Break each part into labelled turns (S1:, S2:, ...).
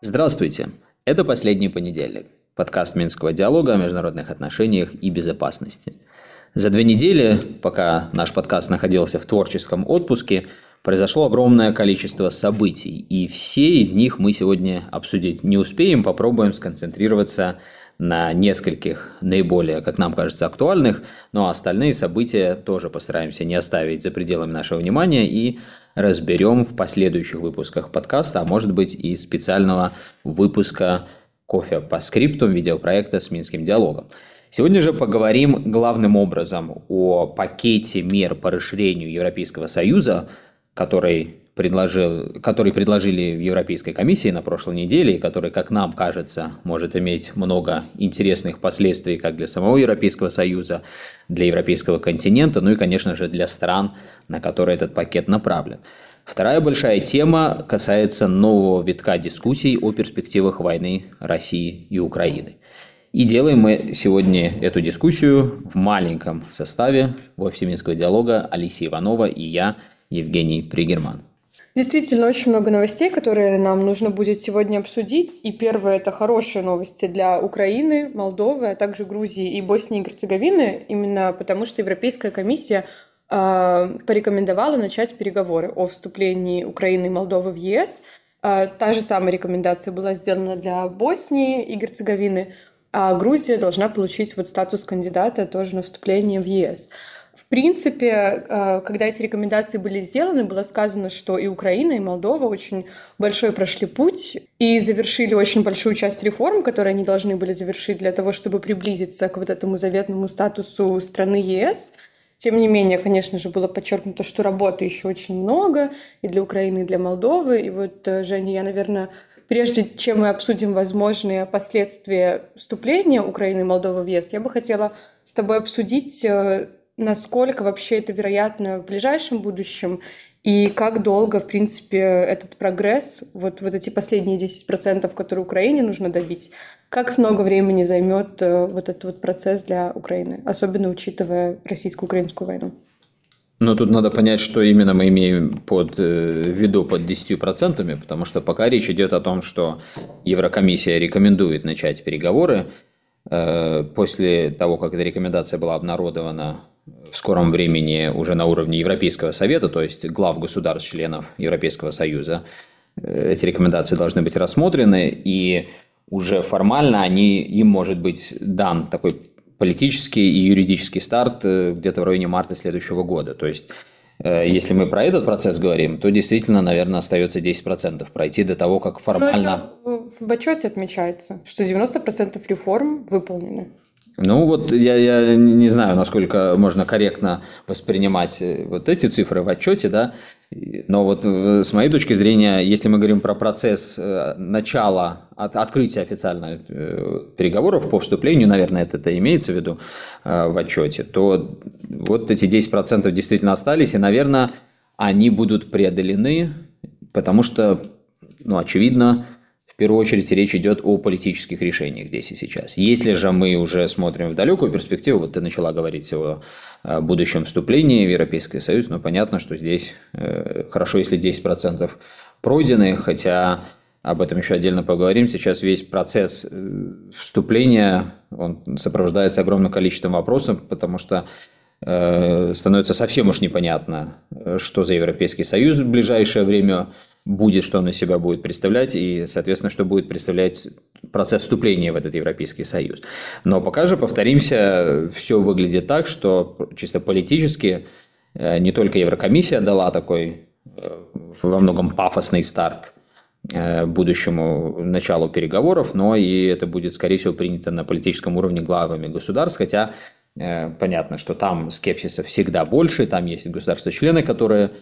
S1: Здравствуйте! Это «Последний понедельник» – подкаст Минского диалога о международных отношениях и безопасности. За две недели, пока наш подкаст находился в творческом отпуске, произошло огромное количество событий, и все из них мы сегодня обсудить не успеем, попробуем сконцентрироваться на нескольких наиболее, как нам кажется, актуальных, но остальные события тоже постараемся не оставить за пределами нашего внимания и разберем в последующих выпусках подкаста, а может быть и специального выпуска «Кофе по скрипту» видеопроекта с Минским диалогом. Сегодня же поговорим главным образом о пакете мер по расширению Европейского Союза, который, предложил, который предложили в Европейской комиссии на прошлой неделе, и который, как нам кажется, может иметь много интересных последствий как для самого Европейского Союза, для европейского континента, ну и, конечно же, для стран, на которые этот пакет направлен. Вторая большая тема касается нового витка дискуссий о перспективах войны России и Украины. И делаем мы сегодня эту дискуссию в маленьком составе в офисе Минского диалога Алисия Иванова и я, Евгений Пригерман.
S2: Действительно, очень много новостей, которые нам нужно будет сегодня обсудить. И первое – это хорошие новости для Украины, Молдовы, а также Грузии и Боснии и Герцеговины, именно потому что Европейская комиссия э, порекомендовала начать переговоры о вступлении Украины и Молдовы в ЕС. Э, та же самая рекомендация была сделана для Боснии и Герцеговины, а Грузия должна получить вот статус кандидата тоже на вступление в ЕС. В принципе, э, когда эти рекомендации были сделаны, было сказано, что и Украина, и Молдова очень большой прошли путь и завершили очень большую часть реформ, которые они должны были завершить для того, чтобы приблизиться к вот этому заветному статусу страны ЕС. Тем не менее, конечно же, было подчеркнуто, что работы еще очень много и для Украины, и для Молдовы. И вот, э, Женя, я, наверное, прежде чем мы обсудим возможные последствия вступления Украины и Молдовы в ЕС, я бы хотела с тобой обсудить э, насколько вообще это вероятно в ближайшем будущем и как долго, в принципе, этот прогресс, вот, вот эти последние 10%, которые Украине нужно добить, как много времени займет э, вот этот вот процесс для Украины, особенно учитывая российско-украинскую войну?
S1: Но тут надо понять, что именно мы имеем под э, виду под 10%, потому что пока речь идет о том, что Еврокомиссия рекомендует начать переговоры, э, после того, как эта рекомендация была обнародована в скором времени уже на уровне Европейского Совета, то есть глав государств-членов Европейского Союза. Э, эти рекомендации должны быть рассмотрены, и уже формально они, им может быть дан такой политический и юридический старт э, где-то в районе марта следующего года. То есть э, если мы про этот процесс говорим, то действительно, наверное, остается 10% пройти до того, как формально...
S2: Но в отчете отмечается, что 90% реформ выполнены.
S1: Ну вот я, я не знаю, насколько можно корректно воспринимать э, вот эти цифры в отчете, да, но вот э, с моей точки зрения, если мы говорим про процесс э, начала, от, открытия официально переговоров по вступлению, наверное, это, это имеется в виду в отчете, то вот эти 10% действительно остались, и, наверное, они будут преодолены, потому что, ну, очевидно, в первую очередь речь идет о политических решениях здесь и сейчас. Если же мы уже смотрим в далекую перспективу, вот ты начала говорить о будущем вступлении в Европейский Союз, но понятно, что здесь э, хорошо, если 10% пройдены, хотя об этом еще отдельно поговорим. Сейчас весь процесс э, вступления, он сопровождается огромным количеством вопросов, потому что э, становится совсем уж непонятно, что за Европейский Союз в ближайшее время будет, что он из себя будет представлять, и, соответственно, что будет представлять процесс вступления в этот Европейский Союз. Но пока же, повторимся, все выглядит так, что чисто политически э, не только Еврокомиссия дала такой э, во многом пафосный старт э, будущему началу переговоров, но и это будет, скорее всего, принято на политическом уровне главами государств, хотя понятно, что там скепсиса всегда больше, там есть государства-члены, которые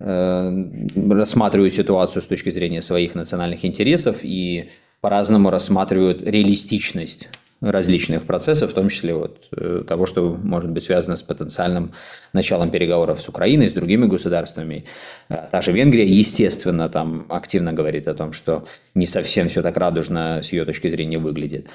S1: рассматривают ситуацию с точки зрения своих национальных интересов и по-разному рассматривают реалистичность различных процессов, в том числе вот э, того, что может быть связано с потенциальным началом переговоров с Украиной, с другими государствами. Э, та же Венгрия, естественно, там активно говорит о том, что не совсем все так радужно с ее точки зрения выглядит.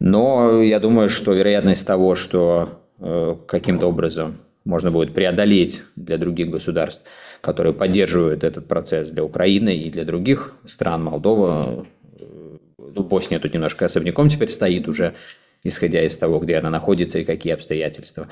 S1: Но я думаю, что вероятность того, что э, каким-то образом можно будет преодолеть для других государств, которые поддерживают этот процесс для Украины и для других стран, Молдова, ну, Босния тут немножко особняком теперь стоит уже, исходя из того, где она находится и какие обстоятельства.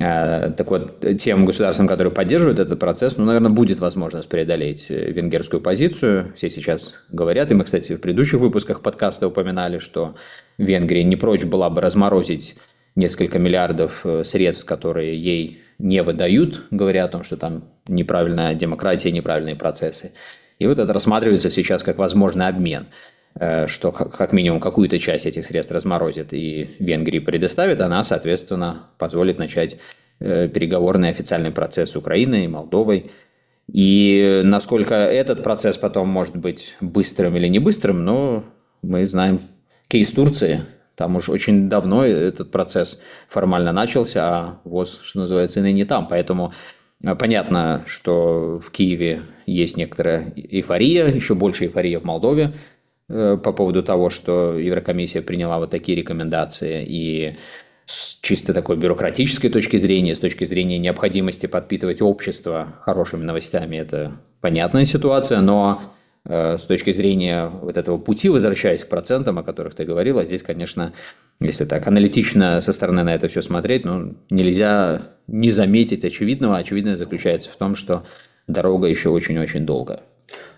S1: А, так вот, тем государствам, которые поддерживают этот процесс, ну, наверное, будет возможность преодолеть э, венгерскую позицию. Все сейчас говорят, и мы, кстати, в предыдущих выпусках подкаста упоминали, что Венгрия не прочь была бы разморозить несколько миллиардов э, средств, которые ей не выдают, говоря о том, что там неправильная демократия, неправильные процессы. И вот это рассматривается сейчас как возможный обмен. Э, что как минимум какую-то часть этих средств разморозит и Венгрии предоставит, она, соответственно, позволит начать э, переговорный официальный процесс с Украиной и Молдовой. И насколько этот процесс потом может быть быстрым или не быстрым, ну, мы знаем кейс Турции. Там уж очень давно этот процесс формально начался, а ВОЗ, что называется, и не там. Поэтому понятно, что в Киеве есть некоторая эйфория, еще больше эйфория в Молдове Э, по поводу того, что Еврокомиссия приняла вот такие рекомендации, и с чисто такой бюрократической точки зрения, с точки зрения необходимости подпитывать общество хорошими новостями, это понятная ситуация, но с точки зрения вот этого пути, возвращаясь к процентам, о которых ты говорила, здесь, конечно, если так аналитично со стороны на это все смотреть, ну, нельзя не заметить очевидного. Очевидное заключается в том, что дорога еще очень-очень долгая.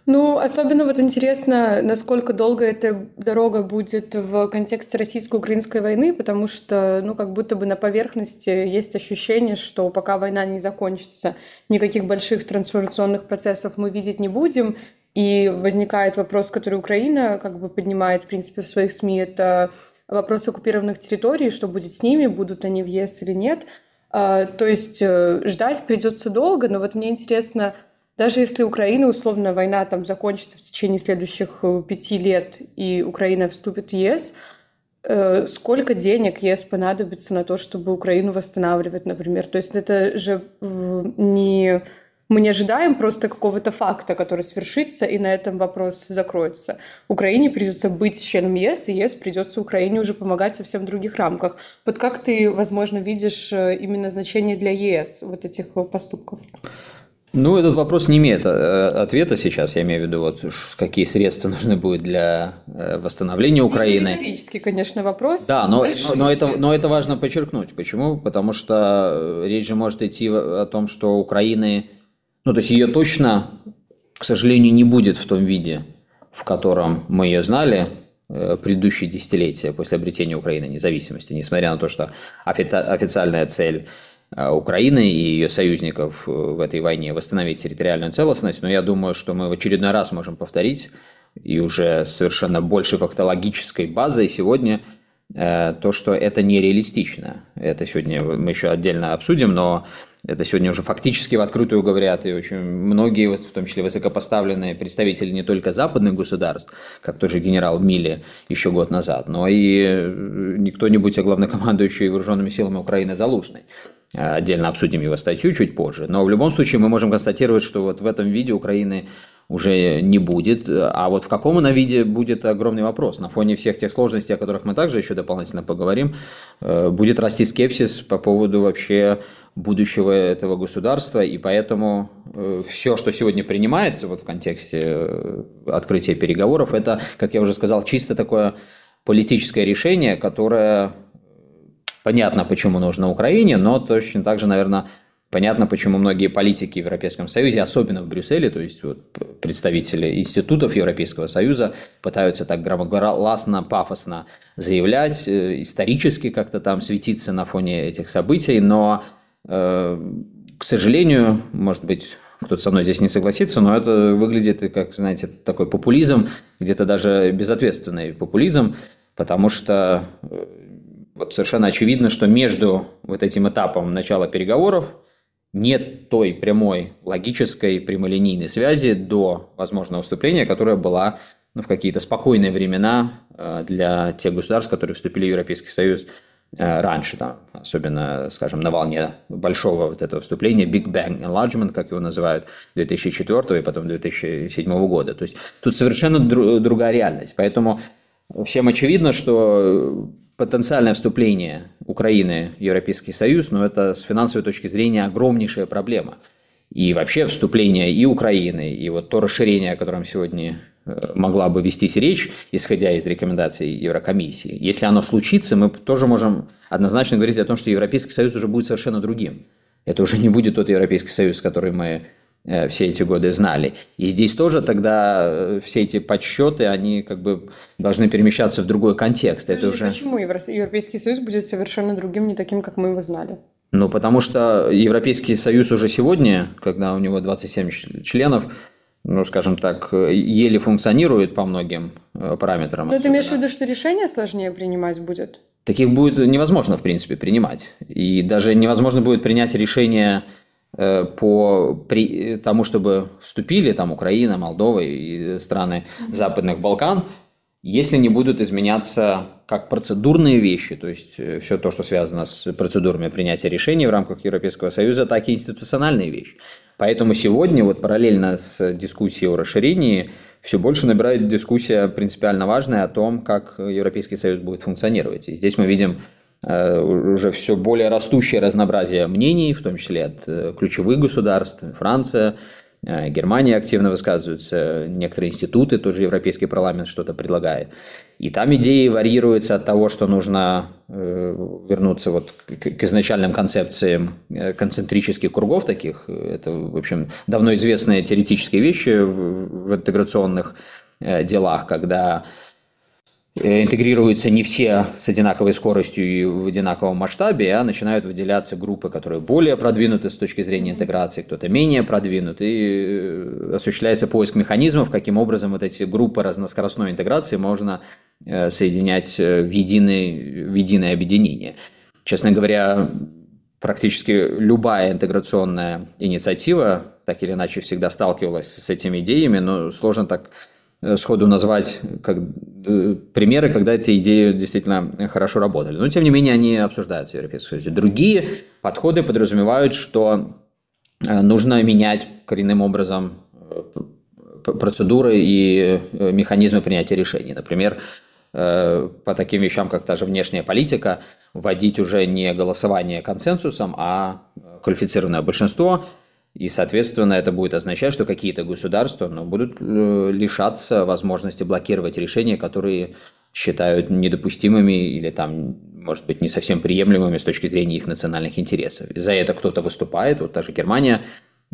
S2: Ну, особенно вот интересно, насколько долго эта дорога будет в контексте российско-украинской войны, потому что, ну, как будто бы на поверхности есть ощущение, что пока война не закончится, никаких больших трансформационных процессов мы видеть не будем. И возникает вопрос, который Украина как бы поднимает, в принципе, в своих СМИ, это вопрос оккупированных территорий, что будет с ними, будут они в ЕС или нет. А, то есть э, ждать придется долго, но вот мне интересно, даже если Украина, условно, война там закончится в течение следующих э, пяти лет, и Украина вступит в ЕС, э, сколько денег ЕС понадобится на то, чтобы Украину восстанавливать, например. То есть это же не... Мы не ожидаем просто какого-то факта, который свершится, и на этом вопрос закроется. Украине придется быть членом ЕС, и ЕС придется Украине уже помогать в совсем других рамках. Вот как ты, возможно, видишь э, именно значение для ЕС вот этих поступков?
S1: Ну, этот вопрос не имеет э, ответа сейчас. Я имею в виду, вот какие средства нужны будут для э, восстановления Украины. Это
S2: риторический, конечно, вопрос.
S1: Да, но, но, но, это, но это важно подчеркнуть. Почему? Потому что речь же может идти о том, что Украины, ну, то есть ее точно, к сожалению, не будет в том виде, в котором мы ее знали предыдущие десятилетия после обретения Украины независимости, несмотря на то, что официальная цель Э, Украины и ее союзников э, в этой войне восстановить территориальную целостность, но я думаю, что мы в очередной раз можем повторить и уже совершенно больше фактологической базой сегодня э, то, что это нереалистично. Это сегодня мы еще отдельно обсудим, но это сегодня уже фактически в открытую говорят, и очень многие, в том числе высокопоставленные представители не только западных государств, как тот же генерал Милли еще год назад, но и не кто-нибудь, а главнокомандующий вооруженными силами Украины Залужный. Э, отдельно обсудим его статью чуть позже. Но в любом случае мы можем констатировать, что вот в этом виде Украины уже не будет. А вот в каком она виде будет огромный вопрос. На фоне всех тех сложностей, о которых мы также еще дополнительно поговорим, э, будет расти скепсис по поводу вообще будущего этого государства, и поэтому э, все, что сегодня принимается вот в контексте открытия переговоров, это, как я уже сказал, чисто такое политическое решение, которое Понятно, почему нужно Украине, но точно так же, наверное, понятно, почему многие политики в Европейском Союзе, особенно в Брюсселе, то есть вот представители институтов Европейского Союза пытаются так громогласно, пафосно заявлять, э, исторически как-то там светиться на фоне этих событий, но, э, к сожалению, может быть, кто-то со мной здесь не согласится, но это выглядит как, знаете, такой популизм, где-то даже безответственный популизм, потому что э, вот совершенно очевидно, что между вот этим этапом начала переговоров нет той прямой логической прямолинейной связи до возможного вступления, которая была ну, в какие-то спокойные времена э, для тех государств, которые вступили в Европейский Союз. э, раньше, там, особенно, скажем, на волне большого вот этого вступления, Big Bang Enlargement, как его называют, 2004 и потом 2007 года. То есть тут совершенно другая реальность. Поэтому всем очевидно, что потенциальное вступление Украины в Европейский Союз, но это с финансовой точки зрения огромнейшая проблема. И вообще вступление и Украины, и вот то расширение, о котором сегодня э, могла бы вестись речь, исходя из рекомендаций Еврокомиссии. Если оно случится, мы тоже можем однозначно говорить о том, что Европейский Союз уже будет совершенно другим. Это уже не будет тот Европейский Союз, который мы Э, все эти годы знали. И здесь тоже тогда э, все эти подсчеты, они как бы должны перемещаться в другой контекст.
S2: Подожди, Это уже... Почему Европейский Союз будет совершенно другим, не таким, как мы его знали?
S1: Ну, потому что Европейский Союз уже сегодня, когда у него 27 членов, ну, скажем так, еле функционирует по многим э, параметрам.
S2: Но ты имеешь в виду, что решение сложнее принимать будет?
S1: Таких будет невозможно, в принципе, принимать. И даже невозможно будет принять решение Э, по при, тому, чтобы вступили там Украина, Молдова и страны Западных Балкан, если не будут изменяться как процедурные вещи, то есть э, все то, что связано с процедурами принятия решений в рамках Европейского Союза, так и институциональные вещи. Поэтому сегодня вот параллельно с дискуссией о расширении все больше набирает дискуссия принципиально важная о том, как Европейский Союз будет функционировать. И здесь мы видим Э, уже все более растущее разнообразие мнений, в том числе от э, ключевых государств, Франция, Германия активно высказываются, некоторые институты, тоже Европейский парламент что-то предлагает. И там идеи варьируются от того, что нужно вернуться вот к изначальным концепциям концентрических кругов таких. Это, в общем, давно известные теоретические вещи в интеграционных делах, когда Э, интегрируются не все с одинаковой скоростью и в одинаковом масштабе, а начинают выделяться группы, которые более продвинуты с точки зрения интеграции, кто-то менее продвинут, и э, осуществляется поиск механизмов, каким образом вот эти группы разноскоростной интеграции можно э, соединять в, единый, в единое объединение. Честно говоря, практически любая интеграционная инициатива так или иначе всегда сталкивалась с этими идеями, но сложно так Э, сходу назвать как, э, примеры, когда эти идеи действительно хорошо работали. Но, тем не менее, они обсуждаются в Европейском Союзе. Другие подходы подразумевают, что э, нужно менять коренным образом процедуры и механизмы принятия решений. Например, по таким вещам, как та же внешняя политика, вводить уже не голосование консенсусом, а квалифицированное большинство – и, соответственно, это будет означать, что какие-то государства ну, будут э, лишаться возможности блокировать решения, которые считают недопустимыми или там, может быть, не совсем приемлемыми с точки зрения их национальных интересов. За это кто-то выступает, вот та же Германия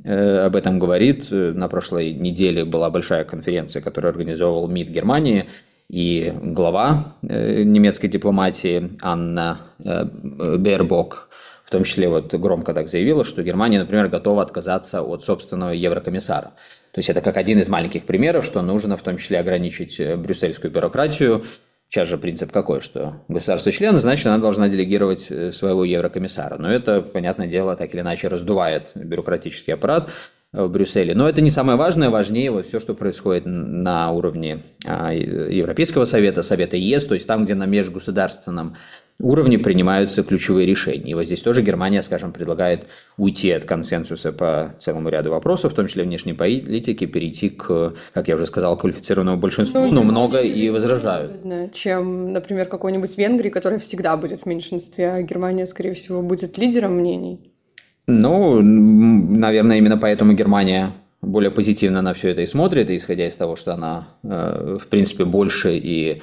S1: э, об этом говорит. На прошлой неделе была большая конференция, которую организовывал МИД Германии, и глава э, немецкой дипломатии Анна Бербок в том числе вот громко так заявила, что Германия, например, готова отказаться от собственного еврокомиссара. То есть это как один из маленьких примеров, что нужно в том числе ограничить э, брюссельскую бюрократию. Сейчас же принцип какой, что государство-член, значит, она должна делегировать э, своего еврокомиссара. Но это, понятное дело, так или иначе раздувает бюрократический аппарат э, в Брюсселе. Но это не самое важное, важнее вот все, что происходит на уровне а, Европейского совета, Совета ЕС, то есть там, где на межгосударственном уровне принимаются ключевые решения. И вот здесь тоже Германия, скажем, предлагает уйти от консенсуса по целому ряду вопросов, в том числе внешней политики, перейти к, как я уже сказал, квалифицированному большинству, ну, но много и возражают.
S2: Чем, например, какой-нибудь Венгрии, которая всегда будет в меньшинстве, а Германия, скорее всего, будет лидером мнений.
S1: Ну, наверное, именно поэтому Германия более позитивно на все это и смотрит, исходя из того, что она, э, в принципе, больше и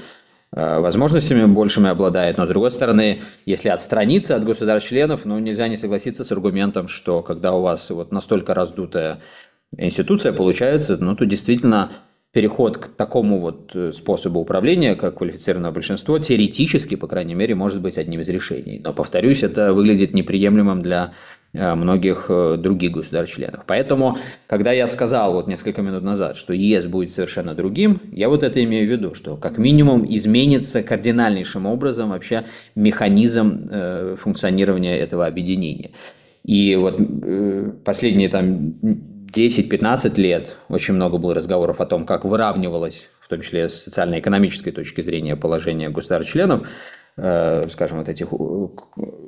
S1: возможностями большими обладает, но с другой стороны, если отстраниться от государств-членов, ну, нельзя не согласиться с аргументом, что когда у вас вот настолько раздутая институция получается, ну, то действительно переход к такому вот э, способу управления, как квалифицированное большинство, теоретически, по крайней мере, может быть одним из решений. Но, повторюсь, это выглядит неприемлемым для Э, многих э, других государств-членов. Поэтому, когда я сказал вот несколько минут назад, что ЕС будет совершенно другим, я вот это имею в виду, что как минимум изменится кардинальнейшим образом вообще механизм э, функционирования этого объединения. И вот последние там 10-15 лет очень много было разговоров о том, как выравнивалось, в том числе с социально-экономической точки зрения, положение государств-членов. Э, скажем, вот этих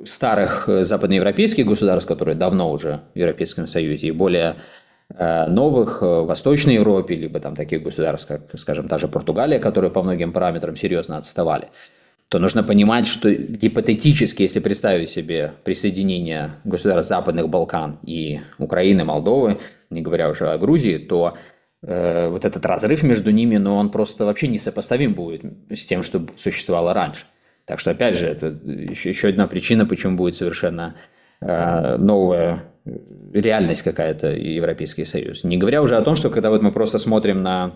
S1: старых западноевропейских государств, которые давно уже в Европейском Союзе, и более э, новых в Восточной Европе, либо там таких государств, как, скажем, та же Португалия, которые по многим параметрам серьезно отставали. то нужно понимать, что гипотетически, если представить себе присоединение государств Западных Балкан и Украины, Молдовы, не говоря уже о Грузии, то э, вот этот разрыв между ними, но он просто вообще несопоставим будет с тем, что существовало раньше. Так что, опять же, это еще, еще одна причина, почему будет совершенно э, новая реальность какая-то Европейский Союз. Не говоря уже о том, что когда вот мы просто смотрим на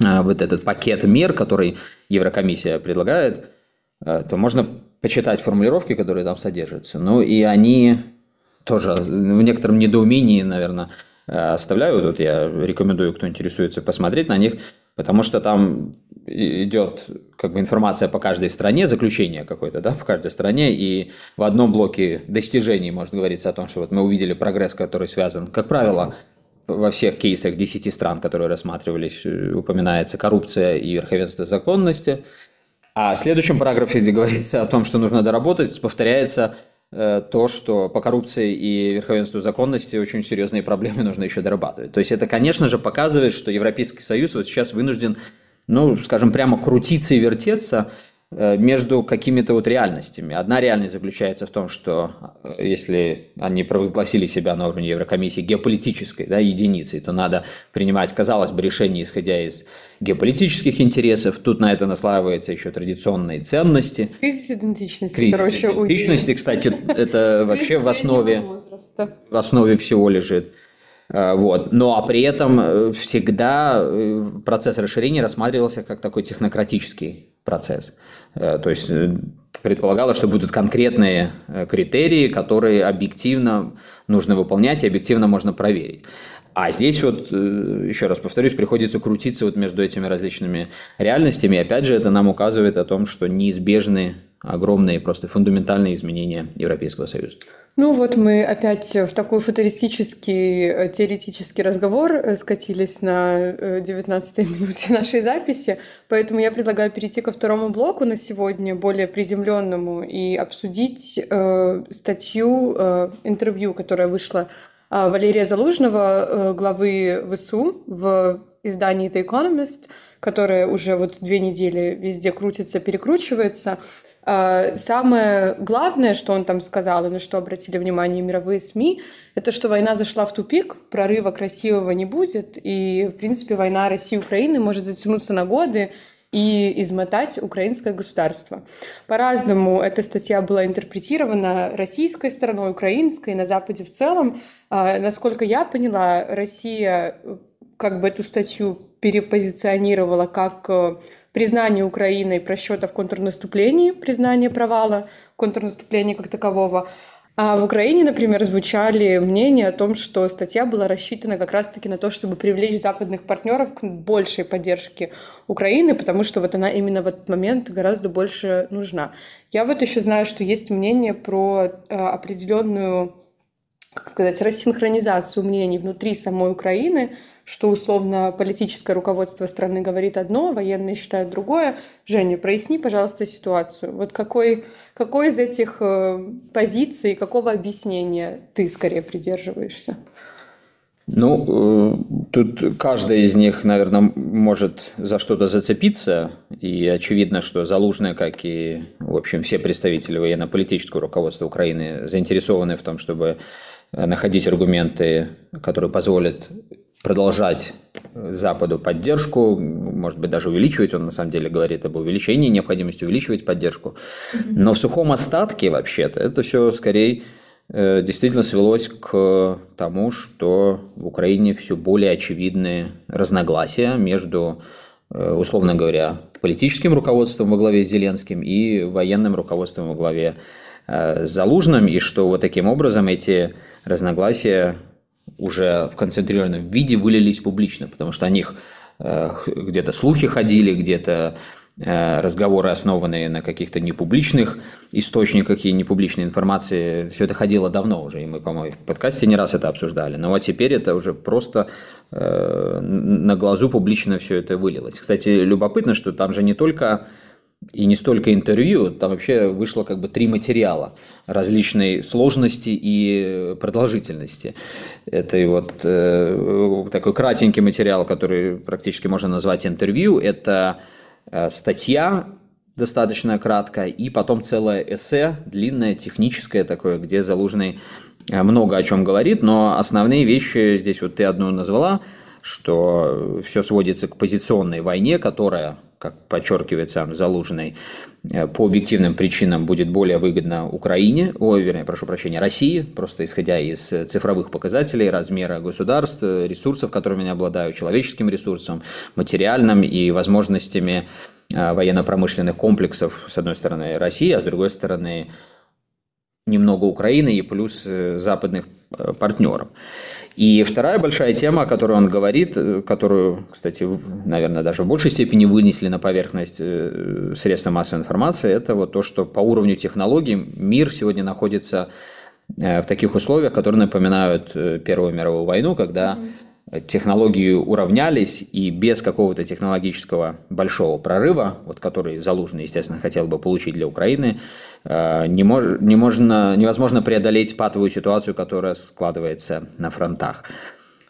S1: э, вот этот пакет мер, который Еврокомиссия предлагает, Э, то можно почитать формулировки, которые там содержатся. Ну и они тоже в некотором недоумении, наверное, э, оставляют. Вот я рекомендую, кто интересуется, посмотреть на них, потому что там идет как бы информация по каждой стране, заключение какое-то, да, по каждой стране, и в одном блоке достижений можно говориться о том, что вот мы увидели прогресс, который связан, как правило, во всех кейсах 10 стран, которые рассматривались, э, упоминается коррупция и верховенство законности – а в следующем параграфе, где говорится о том, что нужно доработать, повторяется то, что по коррупции и верховенству законности очень серьезные проблемы нужно еще дорабатывать. То есть это, конечно же, показывает, что Европейский Союз вот сейчас вынужден, ну, скажем, прямо крутиться и вертеться Э, между какими-то вот реальностями. Одна реальность заключается в том, что э, если они провозгласили себя на уровне Еврокомиссии геополитической да, единицей, то надо принимать, казалось бы, решения, исходя из геополитических интересов. Тут на это наслаиваются еще традиционные ценности.
S2: Кризис идентичности.
S1: Кризис короче, идентичности, кстати, это вообще в основе, в основе всего лежит. Э, вот. Но а при этом всегда процесс расширения рассматривался как такой технократический процесс. Э, то есть э, предполагалось, что будут конкретные э, критерии, которые объективно нужно выполнять и объективно можно проверить. А здесь вот, еще раз повторюсь, приходится крутиться вот между этими различными реальностями. И опять же, это нам указывает о том, что неизбежны огромные, просто фундаментальные изменения Европейского Союза.
S2: Ну вот мы опять в такой футуристический, э, теоретический разговор э, скатились на 19-й э, минуте нашей записи, поэтому я предлагаю перейти ко второму блоку на сегодня, более приземленному, и обсудить э, статью, э, интервью, которая вышла э, Валерия Залужного, э, главы ВСУ в издании The Economist, которая уже вот две недели везде крутится, перекручивается. А, самое главное, что он там сказал, и на что обратили внимание мировые СМИ, это что война зашла в тупик, прорыва красивого не будет, и, в принципе, война России и Украины может затянуться на годы и измотать украинское государство. По-разному эта статья была интерпретирована российской стороной, украинской, на Западе в целом. А, насколько я поняла, Россия как бы эту статью перепозиционировала как э, признание Украины просчета в контрнаступлении, признание провала контрнаступления как такового. А в Украине, например, звучали мнения о том, что статья была рассчитана как раз-таки на то, чтобы привлечь западных партнеров к большей поддержке Украины, потому что вот она именно в этот момент гораздо больше нужна. Я вот еще знаю, что есть мнение про э, определенную, как сказать, рассинхронизацию мнений внутри самой Украины, что условно политическое руководство страны говорит одно, военные считают другое. Женя, проясни, пожалуйста, ситуацию. Вот какой, какой из этих э, позиций, какого объяснения ты скорее придерживаешься?
S1: Ну, э, тут каждая из них, наверное, может за что-то зацепиться. И очевидно, что Залужная, как и, в общем, все представители военно-политического руководства Украины заинтересованы в том, чтобы находить аргументы, которые позволят продолжать Западу поддержку, может быть, даже увеличивать, он на самом деле говорит об увеличении, необходимости увеличивать поддержку. Но в сухом остатке, вообще-то, это все скорее э, действительно свелось к тому, что в Украине все более очевидные разногласия между, э, условно говоря, политическим руководством во главе с Зеленским и военным руководством во главе э, с Залужным, и что вот таким образом эти разногласия уже в концентрированном виде вылились публично, потому что о них э, где-то слухи ходили, где-то э, разговоры, основанные на каких-то непубличных источниках и непубличной информации, все это ходило давно уже, и мы, по-моему, в подкасте не раз это обсуждали. Но вот теперь это уже просто э, на глазу публично все это вылилось. Кстати, любопытно, что там же не только и не столько интервью, там вообще вышло как бы три материала различной сложности и продолжительности. Это и вот э, такой кратенький материал, который практически можно назвать интервью, это э, статья достаточно кратко, и потом целое эссе, длинное, техническое такое, где Залужный э, много о чем говорит, но основные вещи здесь вот ты одну назвала, что все сводится к позиционной войне, которая, как подчеркивает сам Залужный, э, по объективным причинам будет более выгодна Украине, о, вернее, прошу прощения, России, просто исходя из цифровых показателей, размера государств, ресурсов, которыми они обладают, человеческим ресурсом, материальным и возможностями Э, военно-промышленных комплексов, с одной стороны, России, а с другой стороны, немного Украины и плюс э, западных э, партнеров. И вторая большая тема, о которой он говорит, которую, кстати, наверное, даже в большей степени вынесли на поверхность средства массовой информации, это вот то, что по уровню технологий мир сегодня находится в таких условиях, которые напоминают Первую мировую войну, когда mm-hmm технологии уравнялись, и без какого-то технологического большого прорыва, вот который Залужный, естественно, хотел бы получить для Украины, э, не, мож, не можно, невозможно преодолеть патовую ситуацию, которая складывается на фронтах.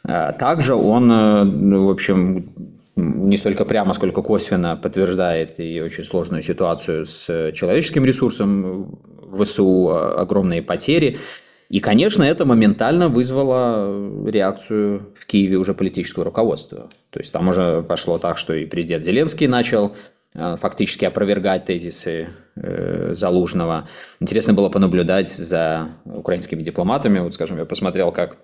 S1: Э, также он, э, ну, в общем, не столько прямо, сколько косвенно подтверждает и очень сложную ситуацию с человеческим ресурсом ВСУ, огромные потери – и, конечно, это моментально вызвало реакцию в Киеве уже политического руководства. То есть там уже пошло так, что и президент Зеленский начал э, фактически опровергать тезисы э, Залужного. Интересно было понаблюдать за украинскими дипломатами. Вот, скажем, я посмотрел, как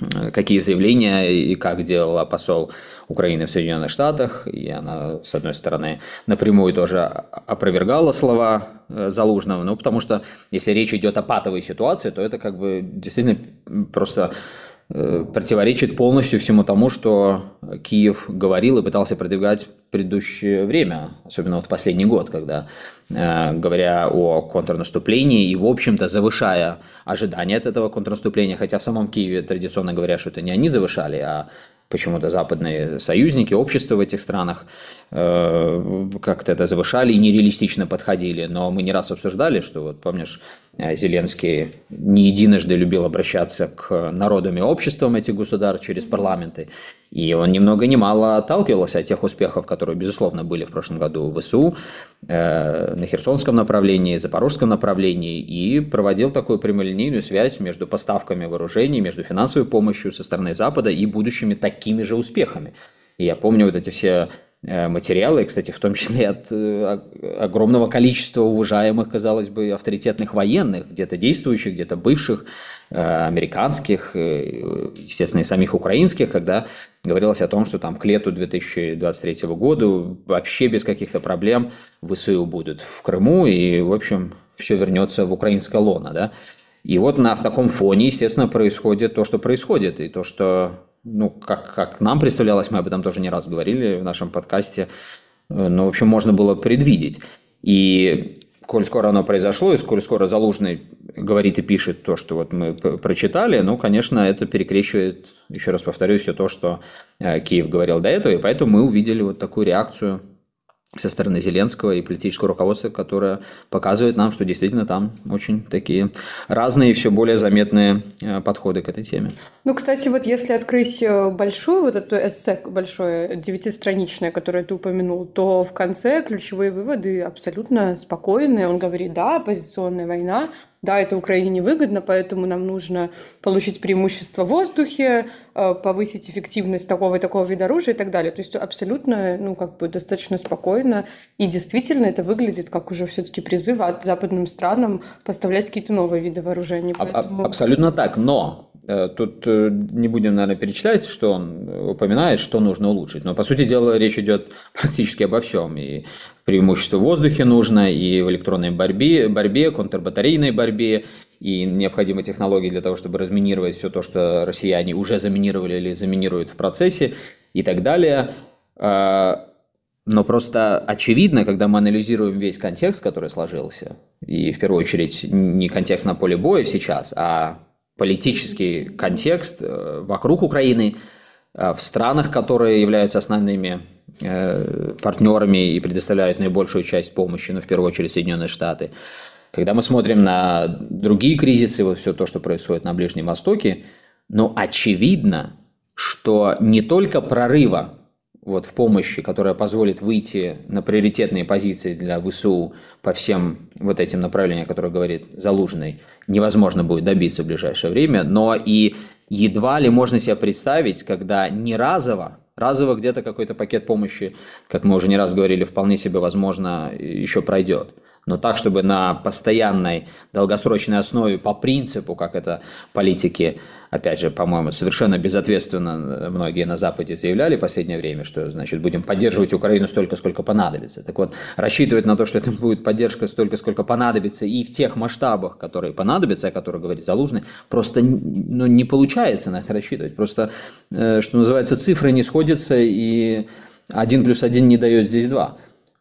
S1: Э, какие заявления и как делала посол Украины в Соединенных Штатах. И она, с одной стороны, напрямую тоже опровергала слова э, Залужного, ну, потому что если речь идет о патовой ситуации, то это как бы действительно просто Э, противоречит полностью всему тому, что Киев говорил и пытался продвигать в предыдущее время, особенно вот в последний год, когда, э, говоря о контрнаступлении и, в общем-то, завышая ожидания от этого контрнаступления, хотя в самом Киеве традиционно говорят, что это не они завышали, а почему-то западные союзники, общества в этих странах э, как-то это завышали и нереалистично подходили. Но мы не раз обсуждали, что вот помнишь, Зеленский не единожды любил обращаться к народам и обществам этих государств через парламенты. И он ни много ни мало отталкивался от тех успехов, которые, безусловно, были в прошлом году в ВСУ, э, на Херсонском направлении, Запорожском направлении, и проводил такую прямолинейную связь между поставками вооружений, между финансовой помощью со стороны Запада и будущими такими же успехами. И я помню вот эти все Э, материалы, кстати, в том числе от э, огромного количества уважаемых, казалось бы, авторитетных военных, где-то действующих, где-то бывших, э, американских, естественно, и самих украинских, когда говорилось о том, что там к лету 2023 года вообще без каких-то проблем ВСУ будут в Крыму, и, в общем, все вернется в украинское лоно, да. И вот на таком фоне, естественно, происходит то, что происходит, и то, что ну, как, как нам представлялось, мы об этом тоже не раз говорили в нашем подкасте, ну, в общем, можно было предвидеть. И коль скоро оно произошло, и сколь скоро Залужный говорит и пишет то, что вот мы прочитали, ну, конечно, это перекрещивает, еще раз повторюсь, все то, что э, Киев говорил до этого, и поэтому мы увидели вот такую реакцию со стороны Зеленского и политического руководства, которое показывает нам, что действительно там очень такие разные и все более заметные э, подходы к этой теме.
S2: Ну, кстати, вот если открыть э, большую вот эту эссе, большое девятистраничное, которое ты упомянул, то в конце ключевые выводы абсолютно спокойные. Он говорит, да, оппозиционная война, да, это Украине выгодно, поэтому нам нужно получить преимущество в воздухе, э, повысить эффективность такого и такого вида оружия и так далее. То есть абсолютно, ну, как бы достаточно спокойно. И действительно это выглядит как уже все-таки призыв от западным странам поставлять какие-то новые виды вооружений.
S1: Поэтому... Абсолютно так, но Тут э, не будем, наверное, перечислять, что он упоминает, что нужно улучшить. Но, по сути дела, речь идет практически обо всем. И преимущество в воздухе нужно, и в электронной борьбе, борьбе, контрбатарейной борьбе, и необходимы технологии для того, чтобы разминировать все то, что россияне уже заминировали или заминируют в процессе и так далее. А, но просто очевидно, когда мы анализируем весь контекст, который сложился, и в первую очередь не контекст на поле боя сейчас, а политический контекст э, вокруг Украины, э, в странах, которые являются основными Э, партнерами и предоставляют наибольшую часть помощи, ну, в первую очередь, Соединенные Штаты. Когда мы смотрим на другие кризисы, вот все то, что происходит на Ближнем Востоке, ну, очевидно, что не только прорыва вот в помощи, которая позволит выйти на приоритетные позиции для ВСУ по всем вот этим направлениям, которые говорит Залужный, невозможно будет добиться в ближайшее время, но и едва ли можно себе представить, когда не разово, разово где-то какой-то пакет помощи, как мы уже не раз говорили, вполне себе возможно еще пройдет но так, чтобы на постоянной долгосрочной основе по принципу, как это политики, опять же, по-моему, совершенно безответственно многие на Западе заявляли в последнее время, что, значит, будем поддерживать Украину столько, сколько понадобится. Так вот, рассчитывать на то, что это будет поддержка столько, сколько понадобится, и в тех масштабах, которые понадобятся, о которых говорит Залужный, просто ну, не получается на это рассчитывать. Просто, э, что называется, цифры не сходятся, и один плюс один не дает здесь два.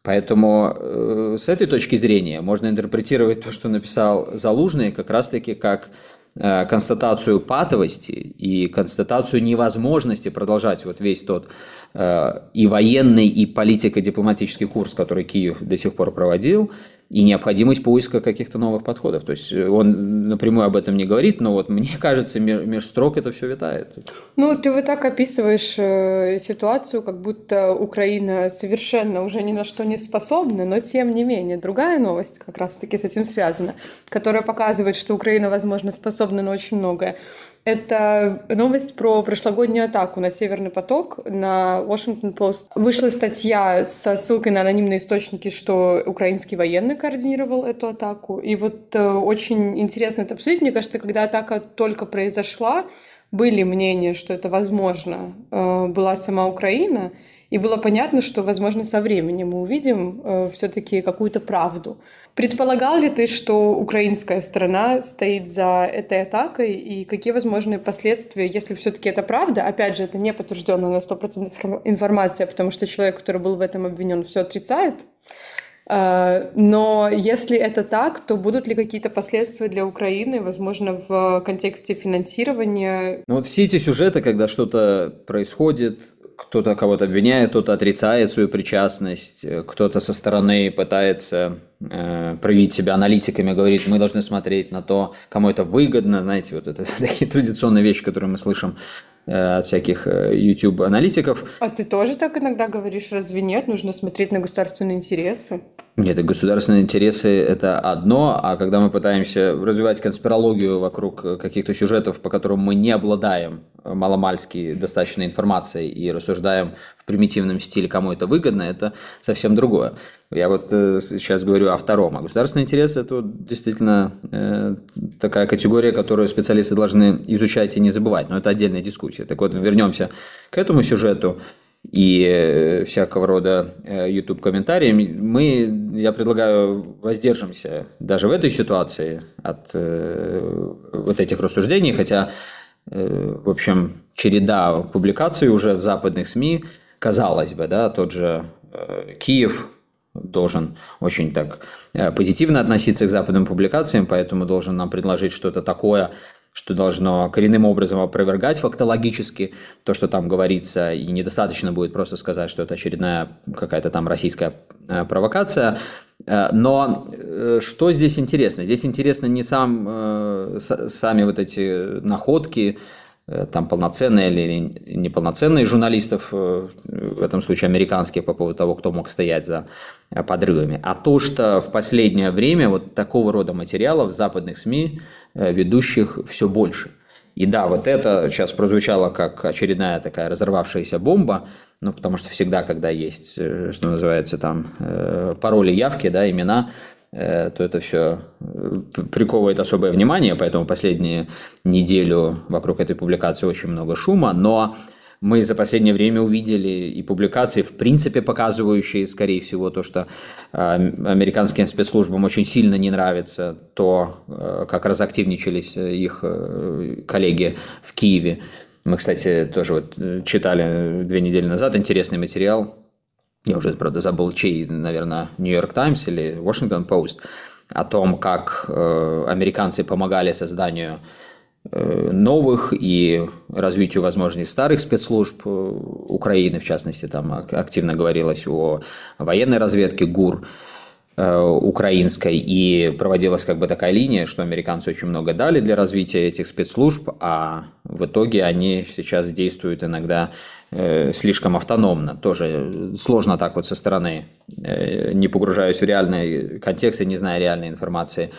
S1: Поэтому э, с этой точки зрения можно интерпретировать то, что написал Залужный, как раз-таки как э, констатацию патовости и констатацию невозможности продолжать вот весь тот э, и военный, и политико-дипломатический курс, который Киев до сих пор проводил, и необходимость поиска каких-то новых подходов. То есть э, он напрямую об этом не говорит, но вот мне кажется, меж строк это все витает.
S2: Ну, ты вот так описываешь э, ситуацию, как будто Украина совершенно уже ни на что не способна, но тем не менее. Другая новость как раз-таки с этим связана, которая показывает, что Украина, возможно, способна на очень многое. Это новость про прошлогоднюю атаку на Северный поток на Washington Post. Вышла статья со ссылкой на анонимные источники, что украинский военный координировал эту атаку. И вот э, очень интересно это обсудить. Мне кажется, когда атака только произошла, были мнения, что это возможно, э, была сама Украина. И было понятно, что, возможно, со временем мы увидим э, все-таки какую-то правду. Предполагал ли ты, что украинская сторона стоит за этой атакой, и какие возможные последствия, если все-таки это правда? Опять же, это не подтвержденная на 100% информация, потому что человек, который был в этом обвинен, все отрицает. Э, но если это так, то будут ли какие-то последствия для Украины, возможно, в контексте финансирования?
S1: Ну вот все эти сюжеты, когда что-то происходит, кто-то кого-то обвиняет, кто-то отрицает свою причастность, э, кто-то со стороны пытается э, проявить себя аналитиками, говорит, мы должны смотреть на то, кому это выгодно, знаете, вот это такие традиционные вещи, которые мы слышим от всяких э, YouTube-аналитиков.
S2: А ты тоже так иногда говоришь, разве нет? Нужно смотреть на государственные интересы.
S1: Нет, государственные интересы – это одно, а когда мы пытаемся развивать конспирологию вокруг каких-то сюжетов, по которым мы не обладаем маломальски достаточной информацией и рассуждаем примитивном стиле, кому это выгодно, это совсем другое. Я вот э, сейчас говорю о втором. А государственный интерес – это действительно э, такая категория, которую специалисты должны изучать и не забывать. Но это отдельная дискуссия. Так вот, вернемся к этому сюжету и э, всякого рода YouTube комментарии, мы, я предлагаю, воздержимся даже в этой ситуации от вот этих рассуждений, хотя, в общем, череда публикаций уже в западных СМИ, казалось бы, да, тот же э, Киев должен очень так э, позитивно относиться к западным публикациям, поэтому должен нам предложить что-то такое, что должно коренным образом опровергать фактологически то, что там говорится, и недостаточно будет просто сказать, что это очередная какая-то там российская э, провокация. Но что здесь интересно? Здесь интересно не сам, сами вот эти находки, там полноценные или неполноценные журналистов, в этом случае американских, по поводу того, кто мог стоять за подрывами, а то, что в последнее время вот такого рода материалов западных СМИ Э, ведущих все больше. И да, вот это сейчас прозвучало как очередная такая разорвавшаяся бомба, ну, потому что всегда, когда есть, э, что называется, там, э, пароли, явки, да, имена, то это все приковывает особое внимание, поэтому последнюю неделю вокруг этой публикации очень много шума, но мы за последнее время увидели и публикации, в принципе, показывающие, скорее всего, то, что а, американским спецслужбам очень сильно не нравится то, э, как разактивничались э, их э, коллеги в Киеве. Мы, кстати, тоже вот читали две недели назад интересный материал. Я уже, правда, забыл, чей, наверное, Нью-Йорк Таймс или Washington Post, о том, как американцы помогали созданию Э, новых и развитию возможностей старых спецслужб э, Украины, в частности, там активно говорилось о военной разведке ГУР. украинской, и проводилась как бы такая линия, что американцы очень много дали для развития этих спецслужб, а в итоге они сейчас действуют иногда слишком автономно. Тоже сложно так вот со стороны, не погружаясь в реальный контекст и не зная реальной информации,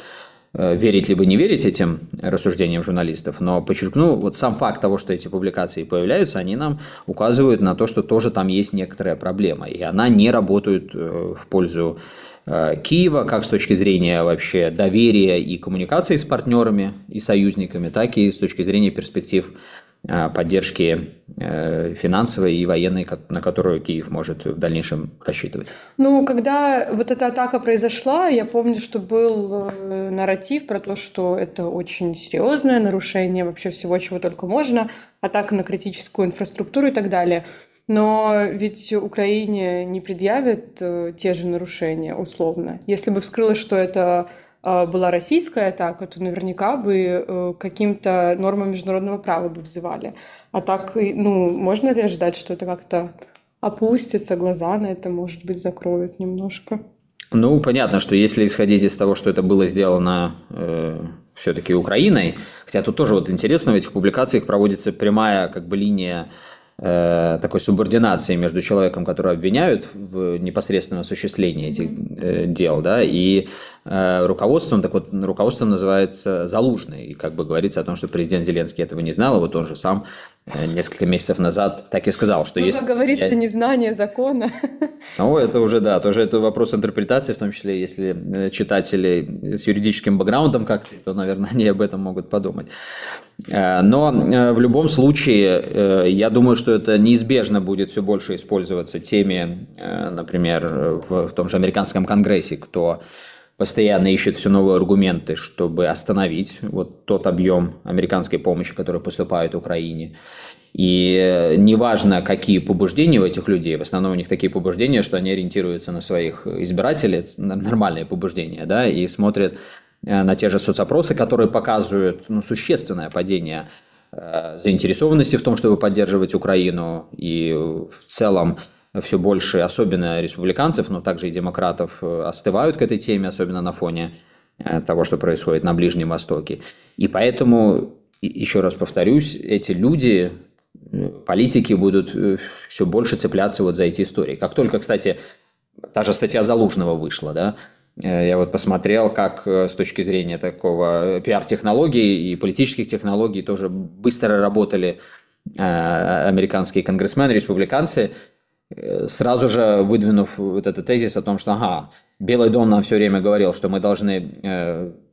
S1: Э, верить либо не верить этим рассуждениям журналистов, но подчеркну, вот сам факт того, что эти публикации появляются, они нам указывают на то, что тоже там есть некоторая проблема, и она не работает э, в пользу э, Киева, как с точки зрения вообще доверия и коммуникации с партнерами и союзниками, так и с точки зрения перспектив Э, поддержки э, финансовой и военной, на которую Киев может в дальнейшем рассчитывать.
S2: Ну, когда вот эта атака произошла, я помню, что был э, нарратив про то, что это очень серьезное нарушение вообще всего, чего только можно, атака на критическую инфраструктуру и так далее. Но ведь Украине не предъявят те же нарушения, условно. Если бы вскрылось, что это была российская атака, то наверняка бы э, каким-то нормам международного права бы взывали. А так, ну, можно ли ожидать, что это как-то опустится, глаза на это, может быть, закроют немножко?
S1: Ну, понятно, что если исходить из того, что это было сделано э, все-таки Украиной, хотя тут тоже вот интересно, в этих публикациях проводится прямая как бы линия Э, такой субординации между человеком, которого обвиняют в непосредственном осуществлении этих э, дел, да, и э, руководством, так вот, руководством называется Залужный, и как бы говорится о том, что президент Зеленский этого не знал, и вот он же сам несколько месяцев назад так и сказал, что
S2: ну,
S1: есть...
S2: как говорится, я... незнание закона.
S1: Ну, это уже, да, тоже это вопрос интерпретации, в том числе, если э, читатели с юридическим бэкграундом как-то, то, наверное, они об этом могут подумать. Э, но э, в любом случае, э, я думаю, что это неизбежно будет все больше использоваться теми, например, в том же американском конгрессе, кто постоянно ищет все новые аргументы, чтобы остановить вот тот объем американской помощи, который поступает Украине. И неважно, какие побуждения у этих людей, в основном у них такие побуждения, что они ориентируются на своих избирателей, нормальные побуждения, да, и смотрят Э, на те же соцопросы, которые показывают ну, существенное падение э, заинтересованности в том, чтобы поддерживать Украину, и в целом все больше, особенно республиканцев, но также и демократов, э, остывают к этой теме, особенно на фоне того, что происходит на Ближнем Востоке. И поэтому, еще раз повторюсь, эти люди, политики будут все больше цепляться вот за эти истории. Как только, кстати, та же статья Залужного вышла, да, Э, я вот посмотрел, как э, с точки зрения такого э, пиар-технологий и политических технологий тоже быстро работали американские конгрессмены, республиканцы, сразу же выдвинув вот этот тезис о том, что ага, Белый дом нам все время говорил, что мы должны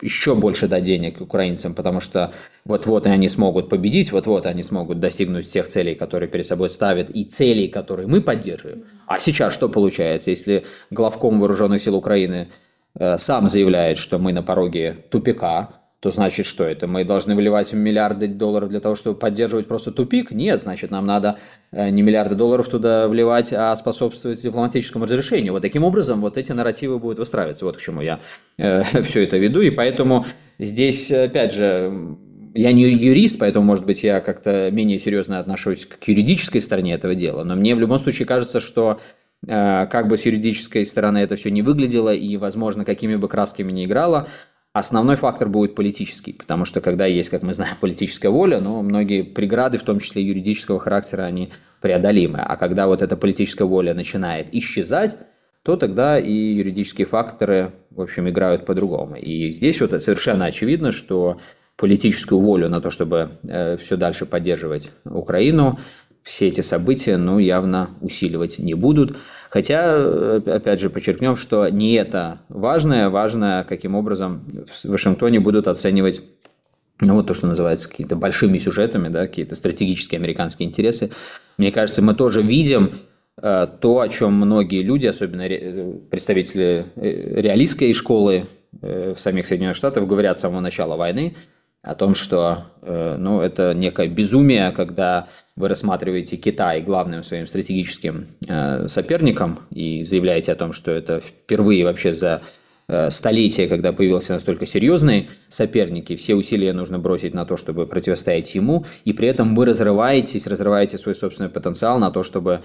S1: еще больше дать денег украинцам, потому что вот-вот они смогут победить, вот-вот они смогут достигнуть тех целей, которые перед собой ставят, и целей, которые мы поддерживаем. А сейчас что получается, если главком вооруженных сил Украины – Э, сам заявляет, что мы на пороге тупика, то значит что это? Мы должны выливать миллиарды долларов для того, чтобы поддерживать просто тупик? Нет, значит нам надо э, не миллиарды долларов туда вливать, а способствовать дипломатическому разрешению. Вот таким образом вот эти нарративы будут выстраиваться. Вот к чему я э, все это веду. И поэтому здесь, опять же, я не юрист, поэтому, может быть, я как-то менее серьезно отношусь к юридической стороне этого дела. Но мне в любом случае кажется, что Э, как бы с юридической стороны это все не выглядело и, возможно, какими бы красками не играло, основной фактор будет политический, потому что когда есть, как мы знаем, политическая воля, ну, многие преграды, в том числе юридического характера, они преодолимы. А когда вот эта политическая воля начинает исчезать, то тогда и юридические факторы, в общем, играют по-другому. И здесь вот совершенно очевидно, что политическую волю на то, чтобы э, все дальше поддерживать Украину, все эти события, ну, явно усиливать не будут. Хотя, опять же, подчеркнем, что не это важное, важное, каким образом в Вашингтоне будут оценивать ну, вот то, что называется какими-то большими сюжетами, да, какие-то стратегические американские интересы. Мне кажется, мы тоже видим э, то, о чем многие люди, особенно ре, представители э, реалистской школы э, в самих Соединенных Штатах, говорят с самого начала войны, о том, что э, ну, это некое безумие, когда вы рассматриваете Китай главным своим стратегическим э, соперником и заявляете о том, что это впервые вообще за э, столетие, когда появился настолько серьезный соперник, и все усилия нужно бросить на то, чтобы противостоять ему, и при этом вы разрываетесь, разрываете свой собственный потенциал на то, чтобы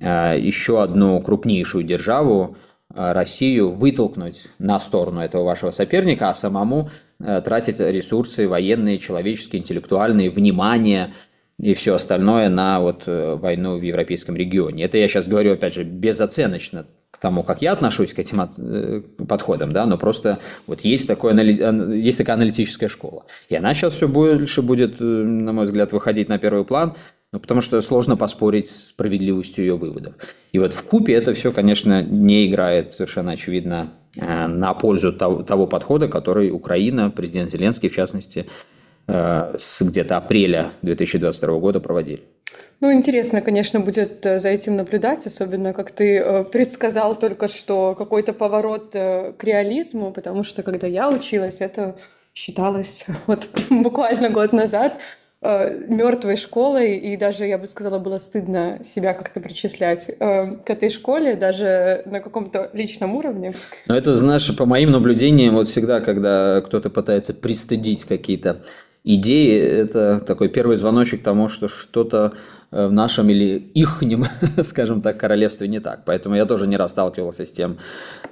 S1: еще одну крупнейшую державу Россию вытолкнуть на сторону этого вашего соперника, а самому тратить ресурсы военные, человеческие, интеллектуальные, внимание и все остальное на вот войну в европейском регионе. Это я сейчас говорю, опять же, безоценочно к тому, как я отношусь к этим э, подходам, да, но просто вот есть, такое, есть такая аналитическая школа. И она сейчас все больше будет, э, на мой взгляд, выходить на первый план, ну, потому что сложно поспорить с справедливостью ее выводов. И вот в купе это все, конечно, не играет совершенно очевидно э, на пользу того, того подхода, который Украина, президент Зеленский, в частности, с где-то апреля 2022 года проводили.
S2: Ну, интересно, конечно, будет э, за этим наблюдать, особенно как ты э, предсказал только что какой-то поворот э, к реализму, потому что когда я училась, это считалось вот буквально год назад мертвой школой, и даже, я бы сказала, было стыдно себя как-то причислять к этой школе, даже на каком-то личном уровне.
S1: Но это, знаешь, по моим наблюдениям, вот всегда, когда кто-то пытается пристыдить какие-то идеи, это такой первый звоночек тому, что что-то Э, в нашем или ихнем, скажем так, королевстве не так. Поэтому я тоже не раз сталкивался с тем,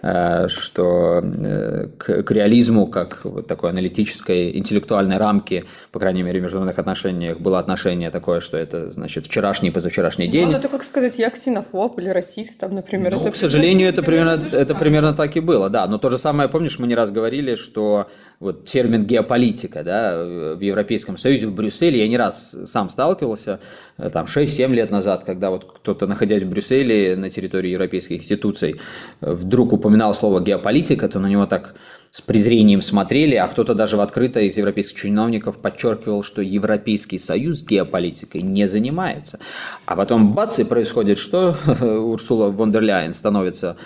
S1: э, что э, к, к реализму, как вот такой аналитической, интеллектуальной рамки, по крайней мере, в международных отношениях, было отношение такое, что это, значит, вчерашний, позавчерашний день. Ну,
S2: это как сказать, я ксенофоб или расист, там, например.
S1: Ну,
S2: это,
S1: к сожалению, это примерно, это примерно так и было, да. Но то же самое, помнишь, мы не раз говорили, что вот термин геополитика, да, в Европейском Союзе, в Брюсселе, я не раз сам сталкивался, там, там 6-7 лет назад, когда вот кто-то, находясь в Брюсселе на территории европейских институций, вдруг упоминал слово геополитика, то на него так с презрением смотрели, а кто-то даже в открыто из европейских чиновников подчеркивал, что Европейский Союз геополитикой не занимается. А потом бац, и происходит что? Урсула фон дер Ляйен становится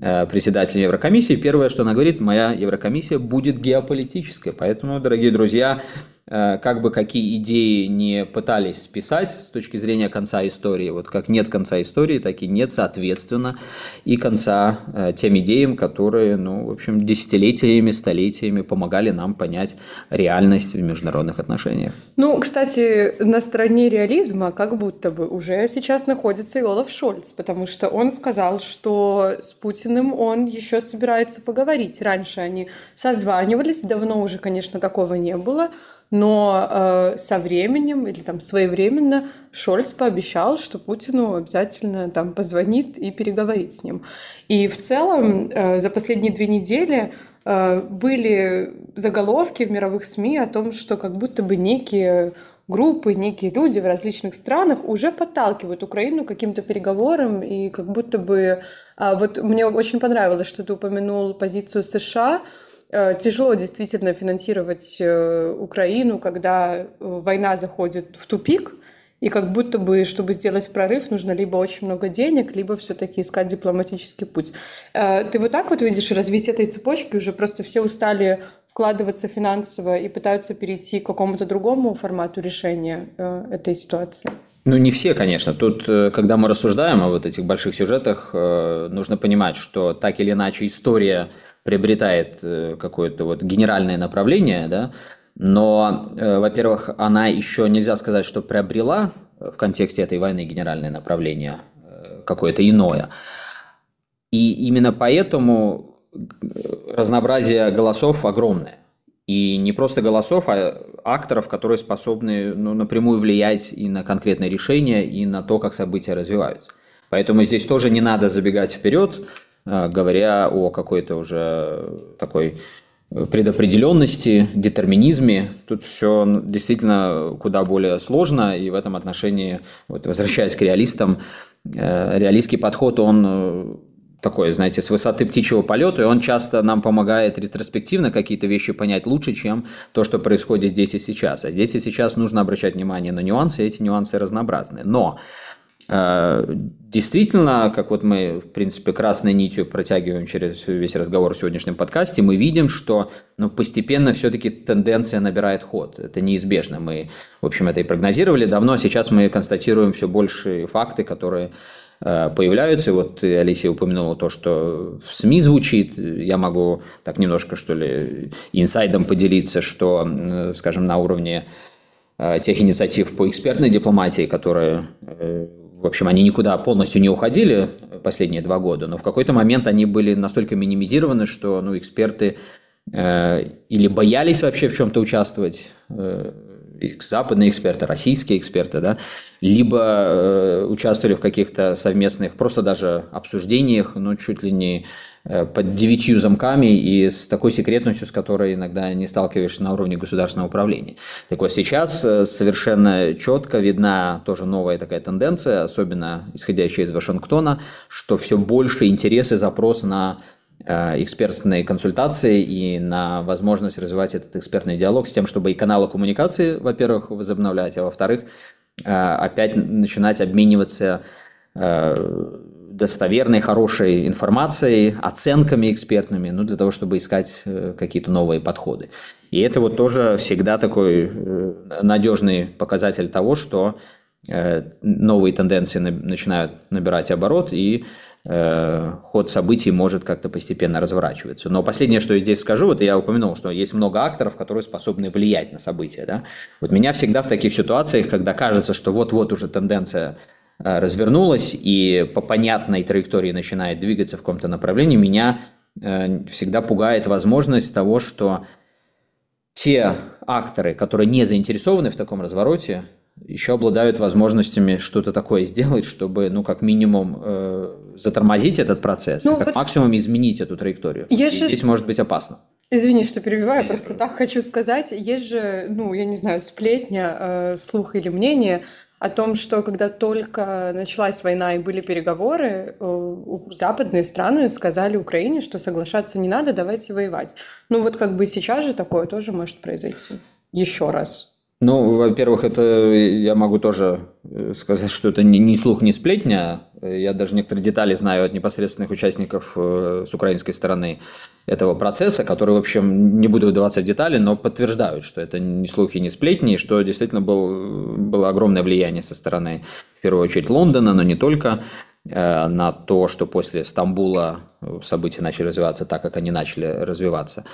S1: э, председателем Еврокомиссии. Первое, что она говорит, моя Еврокомиссия будет геополитической. Поэтому, дорогие друзья, Э, как бы какие идеи не пытались списать с точки зрения конца истории, вот как нет конца истории, так и нет, соответственно, и конца э, тем идеям, которые, ну, в общем, десятилетиями, столетиями помогали нам понять реальность в международных отношениях.
S2: Ну, кстати, на стороне реализма как будто бы уже сейчас находится и Олаф Шольц, потому что он сказал, что с Путиным он еще собирается поговорить. Раньше они созванивались, давно уже, конечно, такого не было, но э, со временем или там своевременно Шольц пообещал, что Путину обязательно там позвонит и переговорит с ним. И в целом э, за последние две недели э, были заголовки в мировых СМИ о том, что как будто бы некие группы, некие люди в различных странах уже подталкивают Украину каким-то переговорам, и как будто бы... А вот мне очень понравилось, что ты упомянул позицию США, тяжело действительно финансировать э, Украину, когда э, война заходит в тупик, и как будто бы, чтобы сделать прорыв, нужно либо очень много денег, либо все-таки искать дипломатический путь. Ты вот так вот видишь развитие этой цепочки? Уже просто все устали вкладываться финансово и пытаются перейти к какому-то другому формату решения этой ситуации?
S1: Ну, не все, конечно. Тут, когда мы рассуждаем о вот этих больших сюжетах, нужно понимать, что так или иначе история приобретает э, какое-то вот генеральное направление, да, но, э, во-первых, она еще нельзя сказать, что приобрела в контексте этой войны генеральное направление э, какое-то иное. И именно поэтому разнообразие голосов огромное. И не просто голосов, а акторов, которые способны ну, напрямую влиять и на конкретные решения, и на то, как события развиваются. Поэтому здесь тоже не надо забегать вперед, Э, говоря о какой-то уже такой предопределенности, детерминизме. Тут все действительно куда более сложно, и в этом отношении, вот возвращаясь к реалистам, э, реалистский подход, он э, такой, знаете, с высоты птичьего полета, и он часто нам помогает ретроспективно какие-то вещи понять лучше, чем то, что происходит здесь и сейчас. А здесь и сейчас нужно обращать внимание на нюансы, и эти нюансы разнообразны. Но Э, действительно, как вот мы, в принципе, красной нитью протягиваем через весь разговор в сегодняшнем подкасте, мы видим, что ну, постепенно все-таки тенденция набирает ход. Это неизбежно. Мы, в общем, это и прогнозировали давно. Сейчас мы констатируем все больше факты, которые э, появляются. Вот Алисия упомянула то, что в СМИ звучит. Я могу так немножко, что ли, инсайдом поделиться, что, скажем, на уровне э, тех инициатив по экспертной дипломатии, которые в общем, они никуда полностью не уходили последние два года, но в какой-то момент они были настолько минимизированы, что ну, эксперты э, или боялись вообще в чем-то участвовать, э, западные эксперты, российские эксперты, да, либо э, участвовали в каких-то совместных, просто даже обсуждениях, ну, чуть ли не Э, под девятью замками и с такой секретностью, с которой иногда не сталкиваешься на уровне государственного управления. Так вот сейчас э, совершенно четко видна тоже новая такая тенденция, особенно исходящая из Вашингтона, что все больше интерес и запрос на экспертные консультации и на возможность развивать этот экспертный диалог с тем, чтобы и каналы коммуникации, во-первых, возобновлять, а во-вторых, опять начинать обмениваться достоверной, хорошей информацией, оценками экспертными, ну, для того, чтобы искать э, какие-то новые подходы. И это вот тоже всегда такой э, надежный показатель того, что э, новые тенденции начинают набирать оборот, и ход событий может как-то постепенно разворачиваться. Но последнее, что я здесь скажу, вот я упомянул, что есть много акторов, которые способны влиять на события. Да? Вот меня всегда в таких ситуациях, когда кажется, что вот-вот уже тенденция Э, развернулась и по понятной траектории начинает двигаться в каком-то направлении, меня э, всегда пугает возможность того, что те акторы, которые не заинтересованы в таком развороте, еще обладают возможностями что-то такое сделать, чтобы, ну, как минимум, э, затормозить этот процесс, ну, как вот максимум изменить эту траекторию. Я и же... Здесь может быть опасно.
S2: Извини, что перебиваю, просто так хочу сказать. Есть же, ну, я не знаю, сплетня, э, слух или мнение о том, что когда только началась война и были переговоры, э, западные страны сказали Украине, что соглашаться не надо, давайте воевать. Ну вот как бы сейчас же такое тоже может произойти. Еще раз.
S1: Ну, во-первых, это я могу тоже э, сказать, что это не слух, не сплетня. Я даже некоторые детали знаю от непосредственных участников э, с украинской стороны этого процесса, которые, в общем, не буду вдаваться в детали, но подтверждают, что это не слухи, не сплетни, и что действительно был, было огромное влияние со стороны, в первую очередь, Лондона, но не только, э, на то, что после Стамбула события начали развиваться так, как они начали развиваться.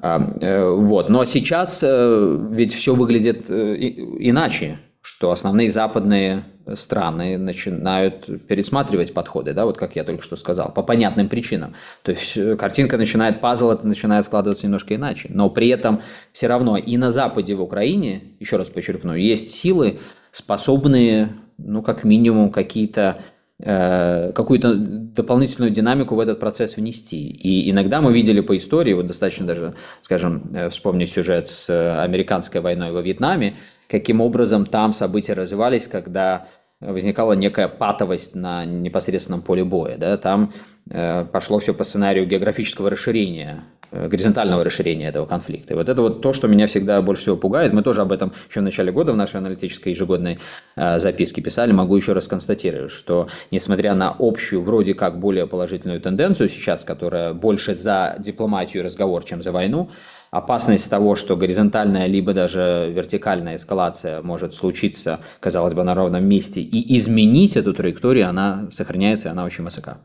S1: А, э, вот. Но сейчас э, ведь все выглядит э, иначе, что основные западные страны начинают пересматривать подходы, да, вот как я только что сказал, по понятным причинам. То есть картинка начинает, пазл это начинает складываться немножко иначе. Но при этом все равно и на Западе, в Украине, еще раз подчеркну, есть силы, способные, ну, как минимум, какие-то какую-то дополнительную динамику в этот процесс внести. И иногда мы видели по истории, вот достаточно даже, скажем, э, вспомню сюжет с э, американской войной во Вьетнаме, каким образом там события развивались, когда возникала некая патовость на непосредственном поле боя. Да? Там э, пошло все по сценарию географического расширения Э, горизонтального расширения этого конфликта. И вот это вот то, что меня всегда больше всего пугает. Мы тоже об этом еще в начале года в нашей аналитической ежегодной э, записке писали. Могу еще раз констатировать, что несмотря на общую, вроде как более положительную тенденцию сейчас, которая больше за дипломатию и разговор, чем за войну, опасность того, что горизонтальная либо даже вертикальная эскалация может случиться, казалось бы, на ровном месте, и изменить эту траекторию, она сохраняется, и она очень высока.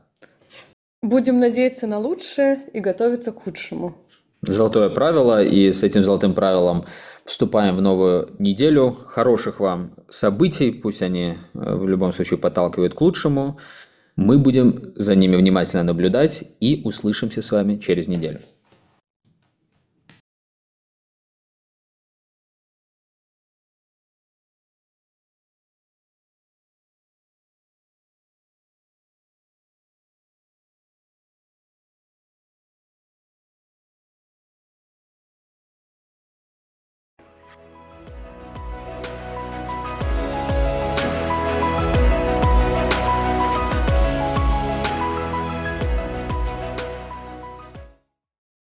S2: Будем надеяться на лучшее и готовиться к худшему.
S1: Золотое правило, и с этим золотым правилом вступаем в новую неделю. Хороших вам событий, пусть они э, в любом случае подталкивают к лучшему. Мы будем за ними внимательно наблюдать и услышимся с вами через неделю.